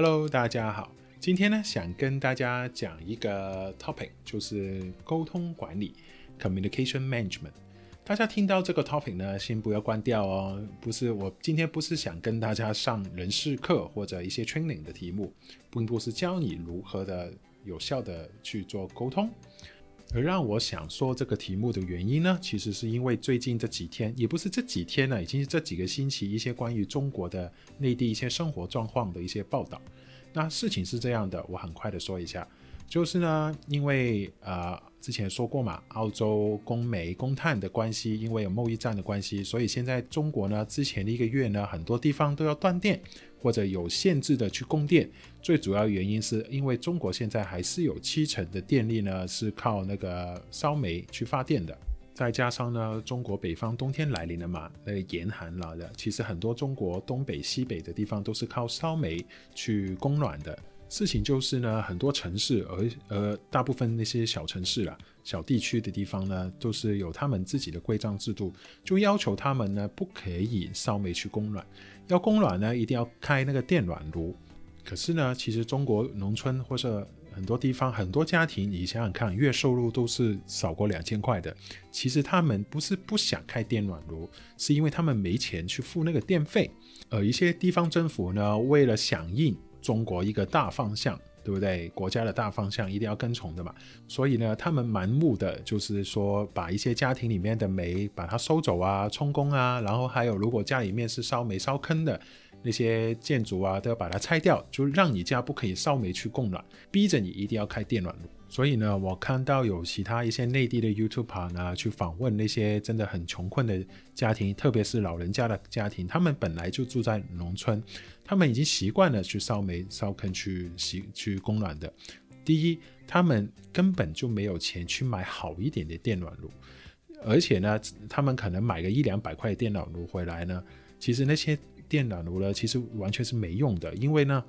Hello，大家好。今天呢，想跟大家讲一个 topic，就是沟通管理 （communication management）。大家听到这个 topic 呢，先不要关掉哦。不是，我今天不是想跟大家上人事课或者一些 training 的题目，并不是教你如何的有效的去做沟通。而让我想说这个题目的原因呢，其实是因为最近这几天，也不是这几天呢，已经是这几个星期，一些关于中国的内地一些生活状况的一些报道。那事情是这样的，我很快的说一下，就是呢，因为呃之前说过嘛，澳洲供煤、供炭的关系，因为有贸易战的关系，所以现在中国呢，之前的一个月呢，很多地方都要断电。或者有限制的去供电，最主要原因是因为中国现在还是有七成的电力呢是靠那个烧煤去发电的，再加上呢，中国北方冬天来临了嘛，那个严寒了的，其实很多中国东北、西北的地方都是靠烧煤去供暖的。事情就是呢，很多城市，而而大部分那些小城市啦、小地区的地方呢，都是有他们自己的规章制度，就要求他们呢不可以烧煤去供暖，要供暖呢一定要开那个电暖炉。可是呢，其实中国农村或者很多地方很多家庭，你想想看，月收入都是少过两千块的，其实他们不是不想开电暖炉，是因为他们没钱去付那个电费。而一些地方政府呢，为了响应。中国一个大方向，对不对？国家的大方向一定要跟从的嘛。所以呢，他们盲目的就是说，把一些家庭里面的煤把它收走啊，充公啊，然后还有如果家里面是烧煤烧坑的那些建筑啊，都要把它拆掉，就让你家不可以烧煤去供暖，逼着你一定要开电暖炉。所以呢，我看到有其他一些内地的 YouTuber 呢，去访问那些真的很穷困的家庭，特别是老人家的家庭，他们本来就住在农村，他们已经习惯了去烧煤、烧坑去洗去供暖的。第一，他们根本就没有钱去买好一点的电暖炉，而且呢，他们可能买个一两百块的电暖炉回来呢，其实那些电暖炉呢，其实完全是没用的，因为呢，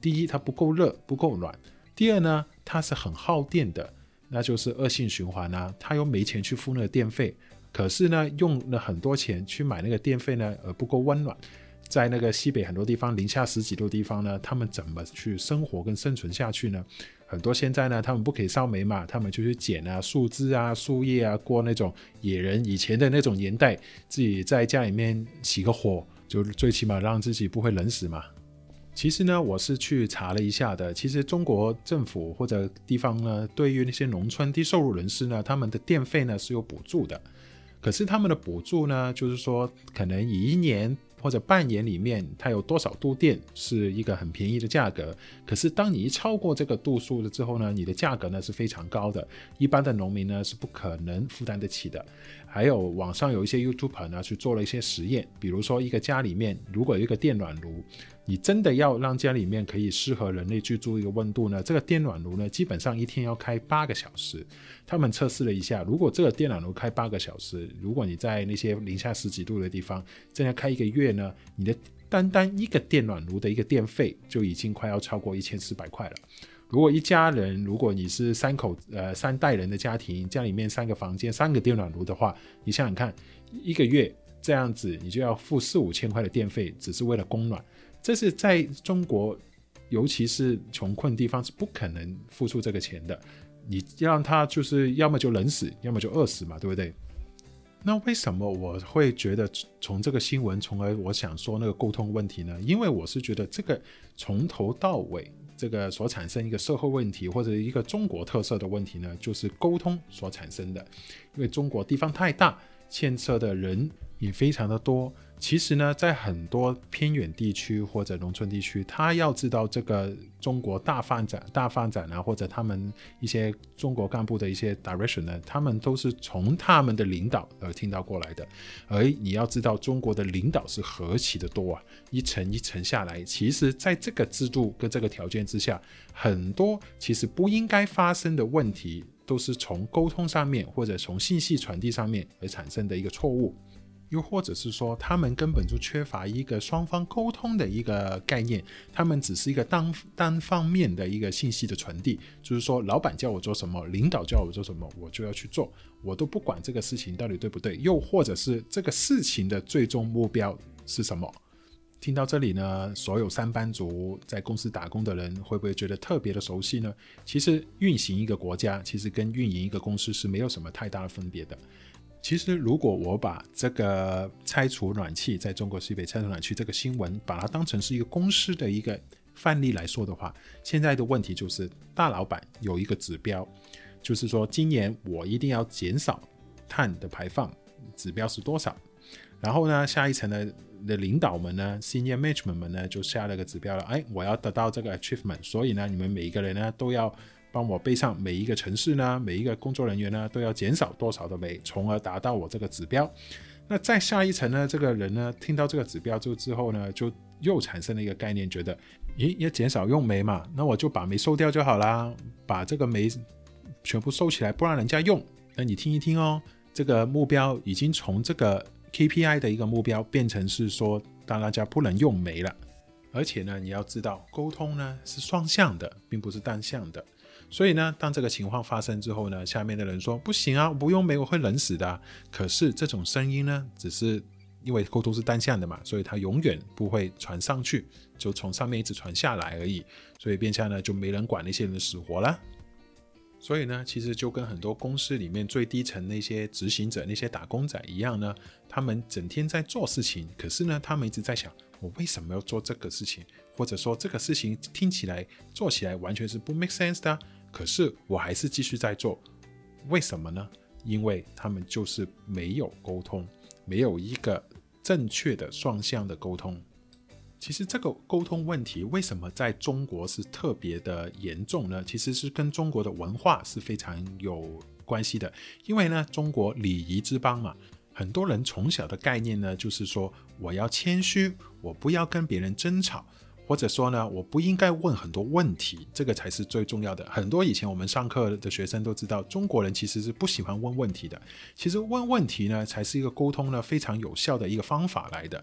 第一它不够热，不够暖。第二呢，它是很耗电的，那就是恶性循环啊。它又没钱去付那个电费，可是呢，用了很多钱去买那个电费呢，而不够温暖。在那个西北很多地方零下十几度地方呢，他们怎么去生活跟生存下去呢？很多现在呢，他们不可以烧煤嘛，他们就去捡啊树枝啊树叶啊，过那种野人以前的那种年代，自己在家里面起个火，就最起码让自己不会冷死嘛。其实呢，我是去查了一下的。其实中国政府或者地方呢，对于那些农村低收入人士呢，他们的电费呢是有补助的。可是他们的补助呢，就是说可能以一年。或者半年里面，它有多少度电是一个很便宜的价格。可是当你一超过这个度数了之后呢，你的价格呢是非常高的，一般的农民呢是不可能负担得起的。还有网上有一些 YouTuber 呢去做了一些实验，比如说一个家里面如果有一个电暖炉。你真的要让家里面可以适合人类居住一个温度呢？这个电暖炉呢，基本上一天要开八个小时。他们测试了一下，如果这个电暖炉开八个小时，如果你在那些零下十几度的地方，这样开一个月呢，你的单单一个电暖炉的一个电费就已经快要超过一千四百块了。如果一家人，如果你是三口呃三代人的家庭，家里面三个房间三个电暖炉的话，你想想看，一个月这样子，你就要付四五千块的电费，只是为了供暖。这是在中国，尤其是穷困地方是不可能付出这个钱的。你让他就是要么就冷死，要么就饿死嘛，对不对？那为什么我会觉得从这个新闻，从而我想说那个沟通问题呢？因为我是觉得这个从头到尾，这个所产生一个社会问题或者一个中国特色的问题呢，就是沟通所产生的。因为中国地方太大，牵涉的人也非常的多。其实呢，在很多偏远地区或者农村地区，他要知道这个中国大发展、大发展啊，或者他们一些中国干部的一些 direction 呢，他们都是从他们的领导而听到过来的。而你要知道，中国的领导是何其的多啊，一层一层下来，其实在这个制度跟这个条件之下，很多其实不应该发生的问题，都是从沟通上面或者从信息传递上面而产生的一个错误。又或者是说，他们根本就缺乏一个双方沟通的一个概念，他们只是一个单单方面的一个信息的传递，就是说，老板叫我做什么，领导叫我做什么，我就要去做，我都不管这个事情到底对不对。又或者是这个事情的最终目标是什么，听到这里呢，所有上班族在公司打工的人会不会觉得特别的熟悉呢？其实运行一个国家，其实跟运营一个公司是没有什么太大的分别的。其实如果我把这个拆除暖气在中国西北拆除暖气这个新闻，把它当成是一个公司的一个范例来说的话，现在的问题就是大老板有一个指标，就是说今年我一定要减少碳的排放，指标是多少？然后呢，下一层的的领导们呢，Senior Management 们呢，就下了个指标了。哎，我要得到这个 achievement，所以呢，你们每一个人呢，都要帮我背上每一个城市呢，每一个工作人员呢，都要减少多少的煤，从而达到我这个指标。那再下一层呢，这个人呢，听到这个指标之之后呢，就又产生了一个概念，觉得，咦，要减少用煤嘛，那我就把煤收掉就好啦，把这个煤全部收起来，不让人家用。那你听一听哦，这个目标已经从这个。KPI 的一个目标变成是说，当大家不能用煤了，而且呢，你要知道，沟通呢是双向的，并不是单向的。所以呢，当这个情况发生之后呢，下面的人说不行啊，我不用煤我会冷死的。可是这种声音呢，只是因为沟通是单向的嘛，所以它永远不会传上去，就从上面一直传下来而已。所以变相呢，就没人管那些人的死活了。所以呢，其实就跟很多公司里面最低层那些执行者、那些打工仔一样呢，他们整天在做事情，可是呢，他们一直在想，我为什么要做这个事情？或者说这个事情听起来、做起来完全是不 make sense 的，可是我还是继续在做，为什么呢？因为他们就是没有沟通，没有一个正确的双向的沟通。其实这个沟通问题为什么在中国是特别的严重呢？其实是跟中国的文化是非常有关系的。因为呢，中国礼仪之邦嘛，很多人从小的概念呢，就是说我要谦虚，我不要跟别人争吵，或者说呢，我不应该问很多问题，这个才是最重要的。很多以前我们上课的学生都知道，中国人其实是不喜欢问问题的。其实问问题呢，才是一个沟通呢非常有效的一个方法来的。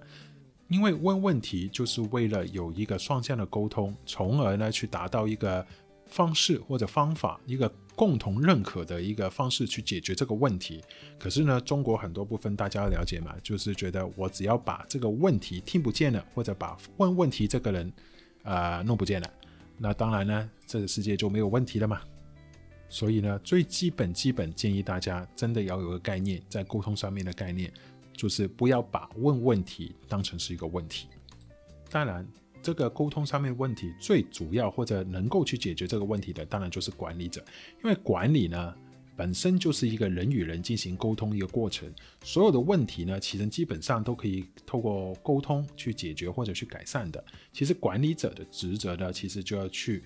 因为问问题就是为了有一个双向的沟通，从而呢去达到一个方式或者方法，一个共同认可的一个方式去解决这个问题。可是呢，中国很多部分大家了解嘛，就是觉得我只要把这个问题听不见了，或者把问问题这个人啊、呃、弄不见了，那当然呢，这个世界就没有问题了嘛。所以呢，最基本基本建议大家真的要有个概念，在沟通上面的概念。就是不要把问问题当成是一个问题。当然，这个沟通上面问题最主要或者能够去解决这个问题的，当然就是管理者。因为管理呢本身就是一个人与人进行沟通一个过程，所有的问题呢，其实基本上都可以透过沟通去解决或者去改善的。其实管理者的职责呢，其实就要去，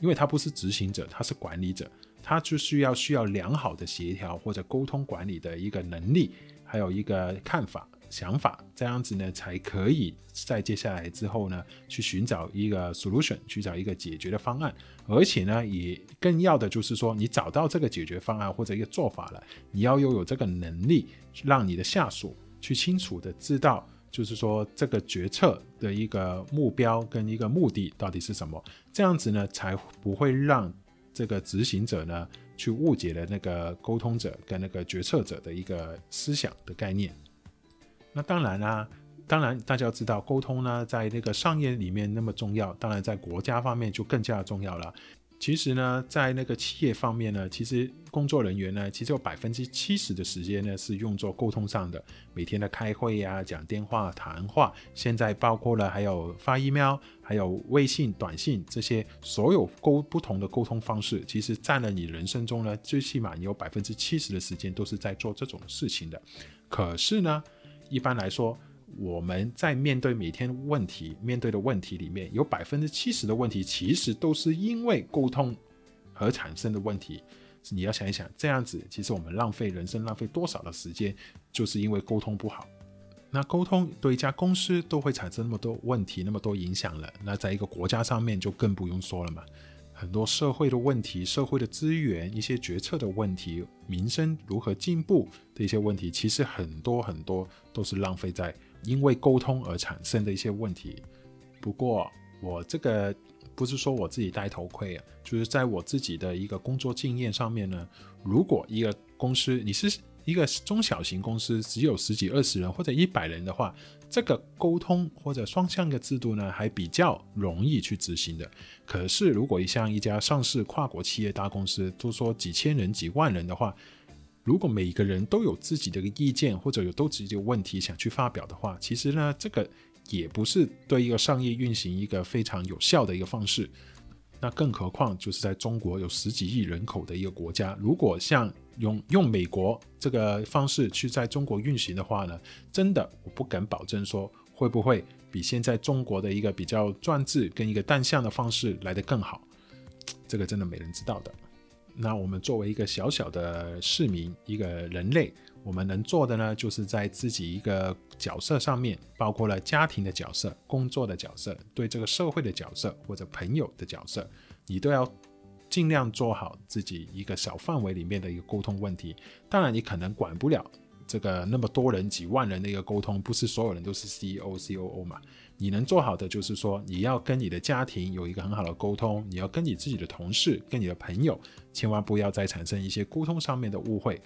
因为他不是执行者，他是管理者，他就需要需要良好的协调或者沟通管理的一个能力。还有一个看法、想法，这样子呢，才可以在接下来之后呢，去寻找一个 solution，去找一个解决的方案。而且呢，也更要的就是说，你找到这个解决方案或者一个做法了，你要拥有这个能力，让你的下属去清楚的知道，就是说这个决策的一个目标跟一个目的到底是什么。这样子呢，才不会让这个执行者呢。去误解了那个沟通者跟那个决策者的一个思想的概念。那当然啦、当然大家要知道，沟通呢，在那个商业里面那么重要，当然在国家方面就更加重要了。其实呢，在那个企业方面呢，其实工作人员呢，其实有百分之七十的时间呢是用作沟通上的，每天的开会呀、讲电话、谈话，现在包括了还有发 email，还有微信、短信这些所有沟不同的沟通方式，其实占了你人生中呢，最起码有百分之七十的时间都是在做这种事情的。可是呢，一般来说，我们在面对每天问题面对的问题里面，有百分之七十的问题其实都是因为沟通而产生的问题。你要想一想，这样子其实我们浪费人生浪费多少的时间，就是因为沟通不好。那沟通对一家公司都会产生那么多问题，那么多影响了。那在一个国家上面就更不用说了嘛。很多社会的问题、社会的资源、一些决策的问题、民生如何进步的一些问题，其实很多很多都是浪费在。因为沟通而产生的一些问题，不过我这个不是说我自己戴头盔啊，就是在我自己的一个工作经验上面呢，如果一个公司你是一个中小型公司只有十几、二十人或者一百人的话，这个沟通或者双向的制度呢，还比较容易去执行的。可是，如果像一家上市跨国企业大公司，都说几千人、几万人的话，如果每个人都有自己的意见，或者有都自己的问题想去发表的话，其实呢，这个也不是对一个商业运行一个非常有效的一个方式。那更何况就是在中国有十几亿人口的一个国家，如果像用用美国这个方式去在中国运行的话呢，真的我不敢保证说会不会比现在中国的一个比较专制跟一个单向的方式来得更好，这个真的没人知道的。那我们作为一个小小的市民，一个人类，我们能做的呢，就是在自己一个角色上面，包括了家庭的角色、工作的角色、对这个社会的角色或者朋友的角色，你都要尽量做好自己一个小范围里面的一个沟通问题。当然，你可能管不了这个那么多人、几万人的一个沟通，不是所有人都是 CEO、COO 嘛。你能做好的就是说，你要跟你的家庭有一个很好的沟通，你要跟你自己的同事、跟你的朋友，千万不要再产生一些沟通上面的误会。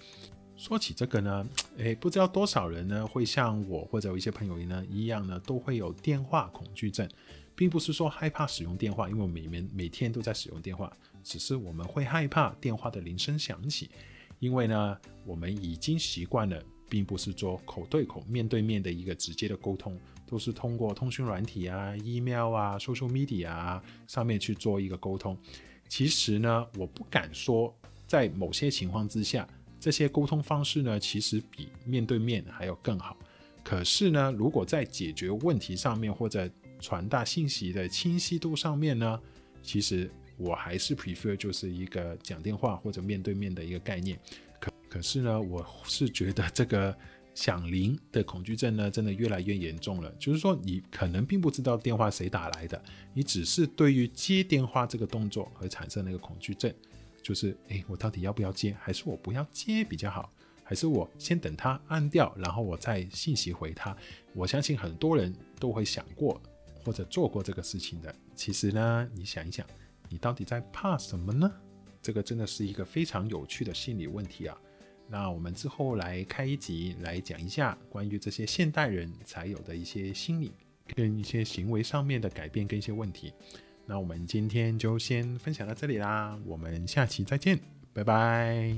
说起这个呢，诶，不知道多少人呢会像我或者有一些朋友呢一样呢，都会有电话恐惧症，并不是说害怕使用电话，因为我每年每天都在使用电话，只是我们会害怕电话的铃声响起，因为呢，我们已经习惯了，并不是做口对口、面对面的一个直接的沟通。都是通过通讯软体啊、email 啊、social media 啊上面去做一个沟通。其实呢，我不敢说在某些情况之下，这些沟通方式呢，其实比面对面还要更好。可是呢，如果在解决问题上面或者传达信息的清晰度上面呢，其实我还是 prefer 就是一个讲电话或者面对面的一个概念。可可是呢，我是觉得这个。响铃的恐惧症呢，真的越来越严重了。就是说，你可能并不知道电话谁打来的，你只是对于接电话这个动作而产生那个恐惧症。就是，诶，我到底要不要接？还是我不要接比较好？还是我先等他按掉，然后我再信息回他？我相信很多人都会想过或者做过这个事情的。其实呢，你想一想，你到底在怕什么呢？这个真的是一个非常有趣的心理问题啊。那我们之后来开一集来讲一下关于这些现代人才有的一些心理跟一些行为上面的改变跟一些问题。那我们今天就先分享到这里啦，我们下期再见，拜拜。